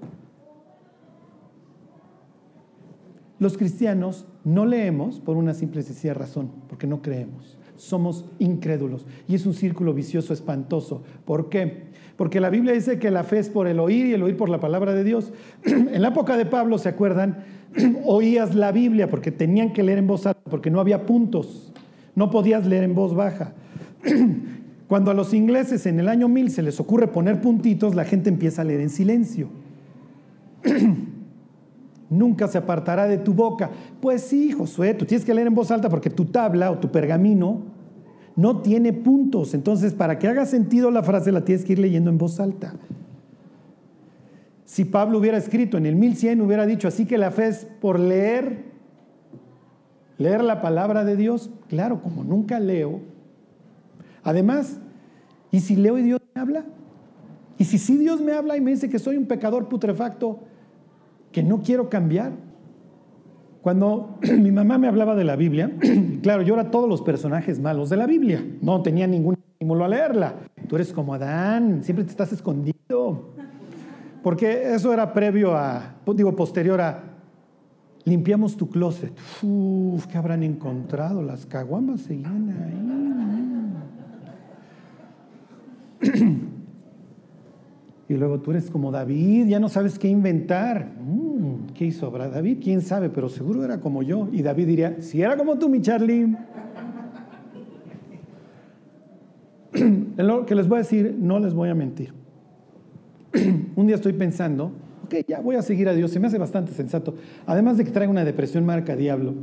Los cristianos no leemos por una simple y sencilla razón, porque no creemos. Somos incrédulos. Y es un círculo vicioso espantoso. ¿Por qué? Porque la Biblia dice que la fe es por el oír y el oír por la palabra de Dios. *clears throat* en la época de Pablo, ¿se acuerdan? *clears throat* Oías la Biblia porque tenían que leer en voz alta, porque no había puntos. No podías leer en voz baja. *clears throat* Cuando a los ingleses en el año 1000 se les ocurre poner puntitos, la gente empieza a leer en silencio. Nunca se apartará de tu boca. Pues sí, Josué, tú tienes que leer en voz alta porque tu tabla o tu pergamino no tiene puntos. Entonces, para que haga sentido la frase, la tienes que ir leyendo en voz alta. Si Pablo hubiera escrito en el 1100, hubiera dicho, así que la fe es por leer, leer la palabra de Dios. Claro, como nunca leo. Además, ¿y si leo y Dios me habla? ¿Y si sí Dios me habla y me dice que soy un pecador putrefacto? Que no quiero cambiar. Cuando *clears throat* mi mamá me hablaba de la Biblia, *clears throat* claro, yo era todos los personajes malos de la Biblia, no tenía ningún estímulo a leerla. Tú eres como Adán, siempre te estás escondido. Porque eso era previo a, digo, posterior a, limpiamos tu closet. Uf, ¿qué habrán encontrado? Las caguamas seguían ahí. *clears throat* Y luego tú eres como David, ya no sabes qué inventar. ¿Qué hizo David? ¿Quién sabe? Pero seguro era como yo. Y David diría, si era como tú, mi Charlie. *clears throat* En lo que les voy a decir, no les voy a mentir. *clears throat* Un día estoy pensando, ok, ya voy a seguir a Dios, se me hace bastante sensato. Además de que traigo una depresión marca diablo.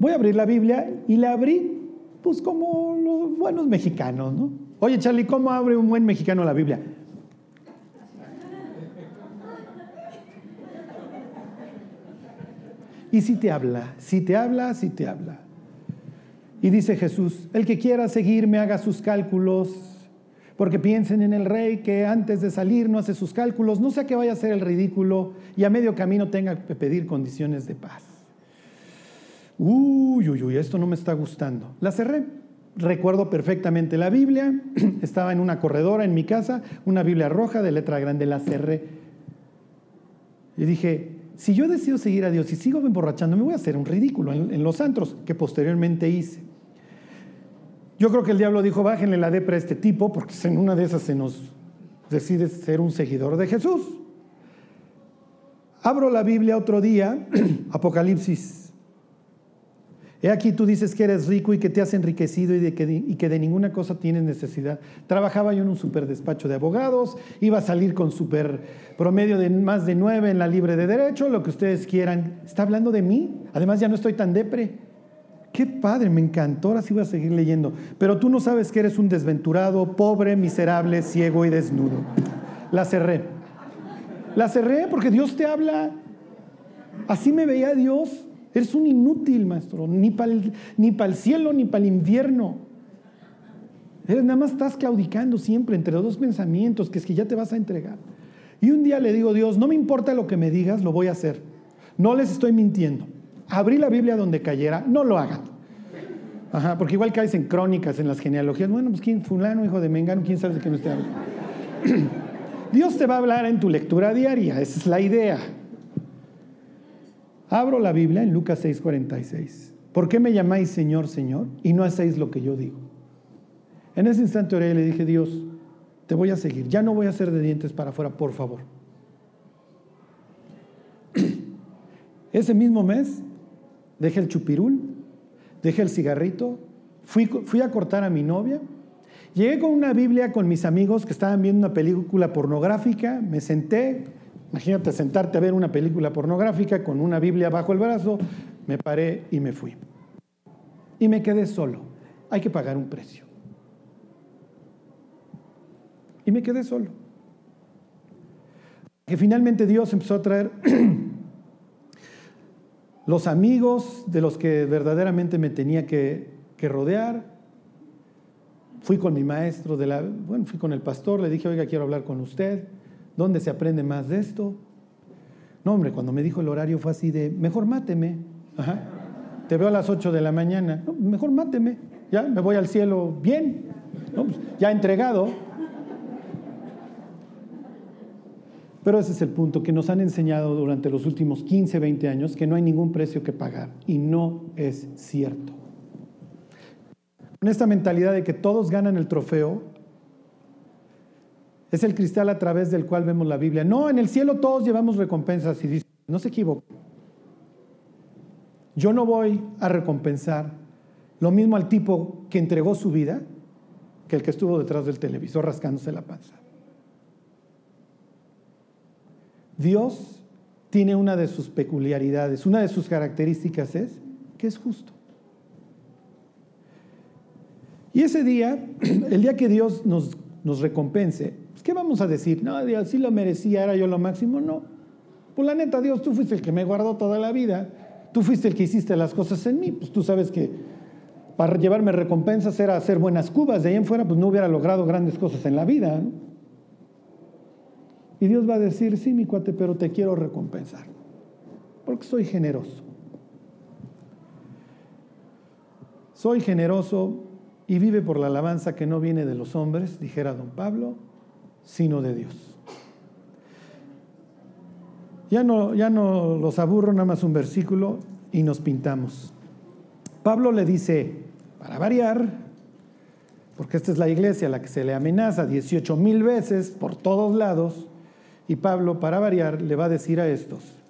Voy a abrir la Biblia y la abrí, pues como los buenos mexicanos, ¿no? Oye, Charlie, ¿cómo abre un buen mexicano la Biblia? Y si te habla, si te habla, si te habla. Y dice Jesús, el que quiera seguirme haga sus cálculos, porque piensen en el rey que antes de salir no hace sus cálculos, no sea que vaya a ser el ridículo y a medio camino tenga que pedir condiciones de paz. Uy, uy, uy, esto no me está gustando. La cerré. Recuerdo perfectamente la Biblia. *clears throat* Estaba en una corredora en mi casa, una Biblia roja de letra grande. La cerré. Y dije, si yo decido seguir a Dios y sigo emborrachando, me voy a hacer un ridículo en, los antros, que posteriormente hice. Yo creo que el diablo dijo, bájenle la depre a este tipo, porque en una de esas se nos decide ser un seguidor de Jesús. Abro la Biblia otro día, *clears throat* Apocalipsis. He aquí tú dices que eres rico y que te has enriquecido y, que, que de ninguna cosa tienes necesidad. Trabajaba yo en un super despacho de abogados, iba a salir con super promedio de más de nueve en la libre de derecho, lo que ustedes quieran. ¿Está hablando de mí? Además ya no estoy tan depre. Qué padre, me encantó, ahora sí voy a seguir leyendo. Pero tú no sabes que eres un desventurado, pobre, miserable, ciego y desnudo. La cerré. La cerré porque Dios te habla. Así me veía Dios. Eres un inútil, maestro. Ni para el, ni el cielo ni para el invierno. Eres, nada más estás claudicando siempre entre dos pensamientos, que es que ya te vas a entregar. Y un día le digo, Dios, no me importa lo que me digas, lo voy a hacer. No les estoy mintiendo abrí la Biblia donde cayera, no lo hagan. Porque igual caes en crónicas, en las genealogías. Bueno, pues quién, fulano, hijo de Mengano, quién sabe de qué me esté hablando. *clears throat* Dios te va a hablar en tu lectura diaria, esa es la idea. Abro la Biblia en Lucas 6:46. ¿Por qué me llamáis Señor, Señor y no hacéis lo que yo digo? En ese instante oré y le dije, Dios, te voy a seguir, ya no voy a hacer de dientes para afuera, por favor. *clears throat* Ese mismo mes dejé el chupirul, dejé el cigarrito, fui, fui a cortar a mi novia, llegué con una Biblia con mis amigos que estaban viendo una película pornográfica, me senté, imagínate sentarte a ver una película pornográfica con una Biblia bajo el brazo, me paré y me fui. Y me quedé solo. Hay que pagar un precio. Y me quedé solo. Que finalmente Dios empezó a traer *clears throat* los amigos de los que verdaderamente me tenía que, rodear. Fui con mi maestro, de la, bueno, fui con el pastor, le dije, oiga, quiero hablar con usted. ¿Dónde se aprende más de esto? No, hombre, cuando me dijo el horario fue así de, mejor máteme. Te veo a las 8 de la mañana. mejor máteme. Ya me voy al cielo bien. Pues, ya entregado. Pero ese es el punto que nos han enseñado durante los últimos 15, 20 años, que no hay ningún precio que pagar. Y no es cierto. Con esta mentalidad de que todos ganan el trofeo, es el cristal a través del cual vemos la Biblia. No, en el cielo todos llevamos recompensas y dice, no se equivoque. Yo no voy a recompensar lo mismo al tipo que entregó su vida que el que estuvo detrás del televisor rascándose la panza. Dios tiene una de sus peculiaridades, una de sus características es que es justo. Y ese día, *clears throat* el día que Dios nos, nos recompense, pues, ¿qué vamos a decir? No, Dios sí lo merecía, era yo lo máximo. No. Pues la neta, Dios, tú fuiste el que me guardó toda la vida. Tú fuiste el que hiciste las cosas en mí. Pues tú sabes que para llevarme recompensas era hacer buenas cubas. De ahí en fuera, pues no hubiera logrado grandes cosas en la vida. Y Dios va a decir, sí, mi cuate, pero te quiero recompensar, porque soy generoso. Soy generoso y vive por la alabanza que no viene de los hombres, dijera don Pablo, sino de Dios. Ya no, ya no los aburro, nada más un versículo y nos pintamos. Pablo le dice, para variar, porque esta es la iglesia a la que se le amenaza 18 mil veces por todos lados, y Pablo, para variar, le va a decir a estos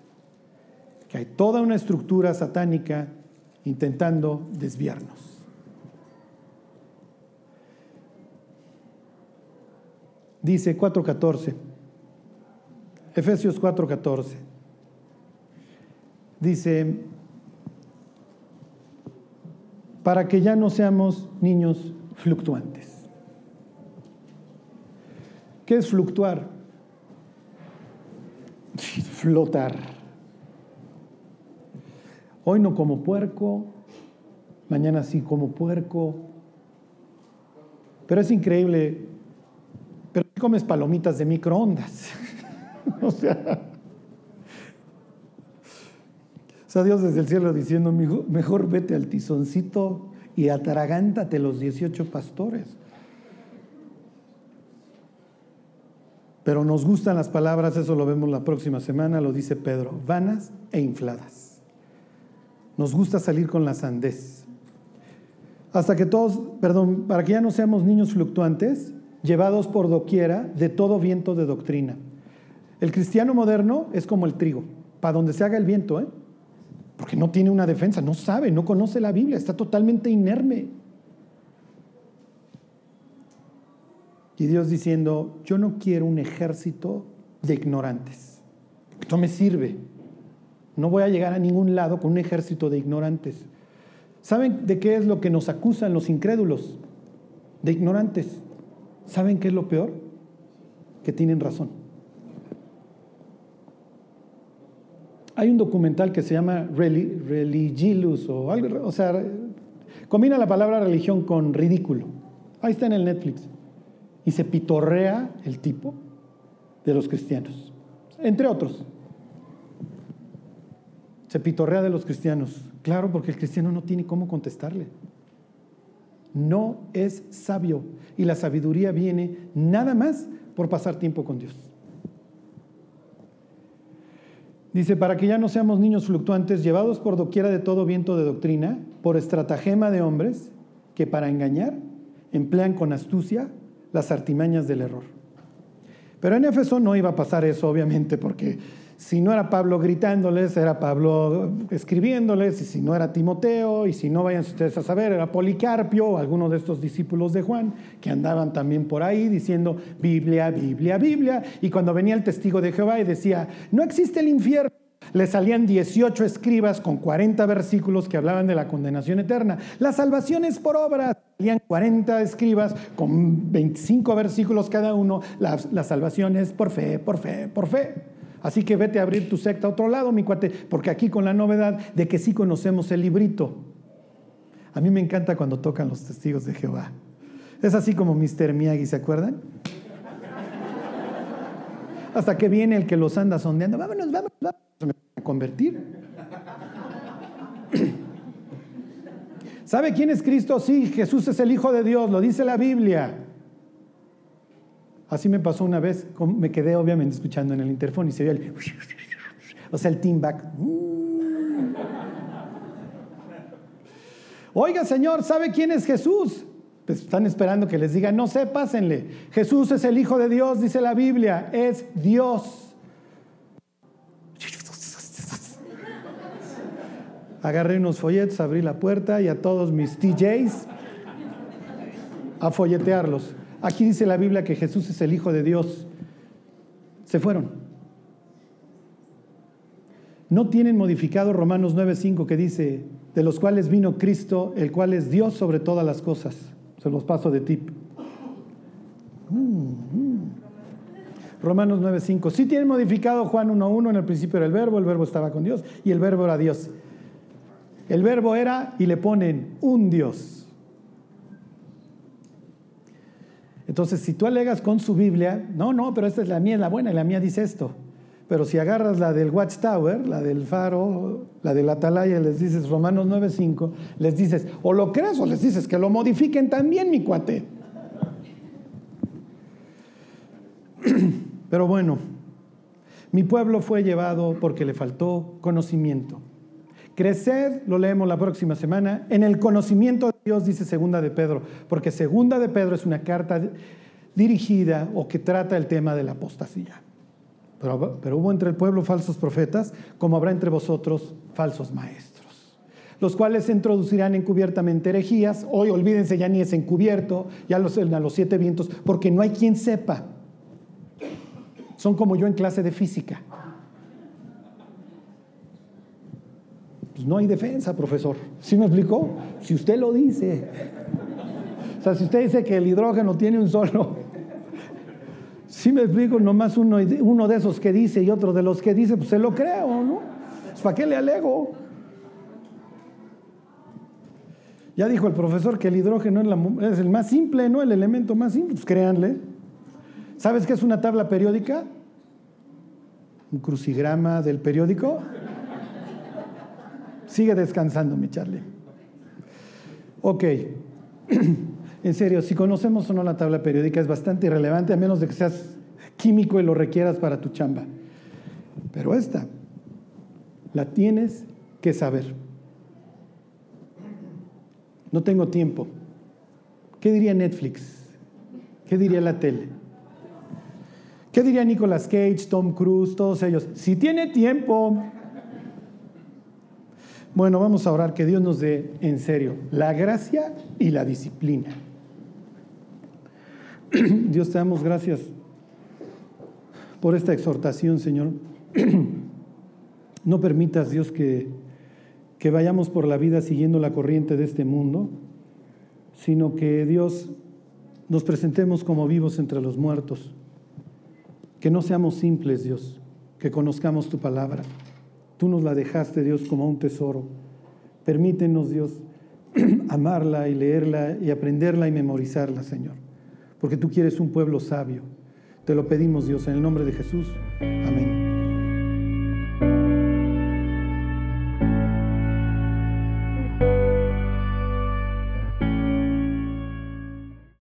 que hay toda una estructura satánica intentando desviarnos. Dice 4.14, Efesios 4.14, dice, para que ya no seamos niños fluctuantes. ¿Qué es fluctuar? flotar. Hoy no como puerco, mañana sí como puerco. Pero es increíble. Comes palomitas de microondas. *laughs* o sea, O Dios desde el cielo diciendo, mejor vete al tizoncito y atragántate los 18 pastores. Pero nos gustan las palabras, eso lo vemos la próxima semana, lo dice Pedro, vanas e infladas. Nos gusta salir con la sandez. Hasta que todos, perdón, para que ya no seamos niños fluctuantes, llevados por doquiera de todo viento de doctrina. El cristiano moderno es como el trigo, para donde se haga el viento, ¿eh? porque no tiene una defensa, no sabe, no conoce la Biblia, está totalmente inerme. Y Dios diciendo, yo no quiero un ejército de ignorantes. Esto me sirve. No voy a llegar a ningún lado con un ejército de ignorantes. ¿Saben de qué es lo que nos acusan los incrédulos? De ignorantes. ¿Saben qué es lo peor? Que tienen razón. Hay un documental que se llama Religilus o algo, o sea, combina la palabra religión con ridículo. Ahí está en el Netflix y se pitorrea el tipo de los cristianos, entre otros. Se pitorrea de los cristianos, claro, porque el cristiano no tiene cómo contestarle. No es sabio y la sabiduría viene nada más por pasar tiempo con Dios. Dice, para que ya no seamos niños fluctuantes, llevados por doquiera de todo viento de doctrina, por estratagema de hombres, que para engañar emplean con astucia las artimañas del error. Pero en Éfeso no iba a pasar eso, obviamente, porque si no era Pablo gritándoles, era Pablo escribiéndoles, y si no era Timoteo, y si no vayan ustedes a saber, era Policarpio o alguno de estos discípulos de Juan, que andaban también por ahí diciendo Biblia, Biblia, Biblia, y cuando venía el testigo de Jehová y decía, no existe el infierno, le salían 18 escribas con 40 versículos que hablaban de la condenación eterna. La salvación es por obra. Salían 40 escribas con 25 versículos cada uno. La, la salvación es por fe, por fe, por fe. Así que vete a abrir tu secta a otro lado, mi cuate, porque aquí con la novedad de que sí conocemos el librito. A mí me encanta cuando tocan los testigos de Jehová. Es así como Mr. Miyagi, ¿se acuerdan? Hasta que viene el que los anda sondeando. Vámonos, vámonos, vámonos a convertir. ¿Sabe quién es Cristo? Sí, Jesús es el Hijo de Dios, lo dice la Biblia. Así me pasó una vez, me quedé obviamente escuchando en el interfón y se vio el... O sea, el team back. Oiga, Señor, ¿sabe quién es Jesús? Pues están esperando que les diga, no sé, pásenle. Jesús es el Hijo de Dios, dice la Biblia, es Dios. agarré unos folletos, abrí la puerta y a todos mis TJs a folletearlos. Aquí dice la Biblia que Jesús es el Hijo de Dios. Se fueron. No tienen modificado Romanos 9:5 que dice, de los cuales vino Cristo, el cual es Dios sobre todas las cosas. Se los paso de tip. Mm, mm. Romanos 9:5. Sí tienen modificado Juan 1:1, en el principio era el verbo, el verbo estaba con Dios y el verbo era Dios. El verbo era y le ponen un Dios. Entonces, si tú alegas con su Biblia, no, no, pero esta es la mía, la buena, y la mía dice esto. Pero si agarras la del Watchtower, la del faro, la del atalaya, les dices Romanos 9.5, les dices, o lo crees o les dices que lo modifiquen también, mi cuate. *clears throat* Pero bueno, mi pueblo fue llevado porque le faltó conocimiento. Creced, lo leemos la próxima semana, en el conocimiento de Dios, dice Segunda de Pedro, porque Segunda de Pedro es una carta dirigida o que trata el tema de la apostasía. Pero, hubo entre el pueblo falsos profetas, como habrá entre vosotros falsos maestros, los cuales se introducirán encubiertamente herejías. Hoy olvídense, ya ni es encubierto, ya los, a los siete vientos, porque no hay quien sepa. Son como yo en clase de física. Pues no hay defensa, profesor. ¿Sí me explicó? Si usted lo dice. O sea, si usted dice que el hidrógeno tiene un solo. ¿Sí me explico? Nomás uno, uno de esos que dice y otro de los que dice, pues se lo creo, ¿no? Pues, ¿Para qué le alego? Ya dijo el profesor que el hidrógeno es, es, el más simple, ¿no? El elemento más simple, pues créanle. ¿Sabes qué es una tabla periódica? Un crucigrama del periódico. Sigue descansando, mi Charlie. Ok. *clears throat* en serio, si conocemos o no la tabla periódica es bastante irrelevante a menos de que seas químico y lo requieras para tu chamba. Pero esta la tienes que saber. No tengo tiempo. ¿Qué diría Netflix? ¿Qué diría la tele? ¿Qué diría Nicolas Cage, Tom Cruise, todos ellos? Si tiene tiempo. Bueno, vamos a orar que Dios nos dé en serio la gracia y la disciplina. *clears throat* Dios te damos gracias por esta exhortación, Señor. *clears throat* No permitas, Dios, que, que vayamos por la vida siguiendo la corriente de este mundo, sino que, Dios, nos presentemos como vivos entre los muertos. Que no seamos simples, Dios, que conozcamos tu palabra. Tú nos la dejaste, Dios, como un tesoro. Permítenos, Dios, *clears throat* amarla y leerla y aprenderla y memorizarla, Señor. Porque tú quieres un pueblo sabio. Te lo pedimos, Dios, en el nombre de Jesús. Amén.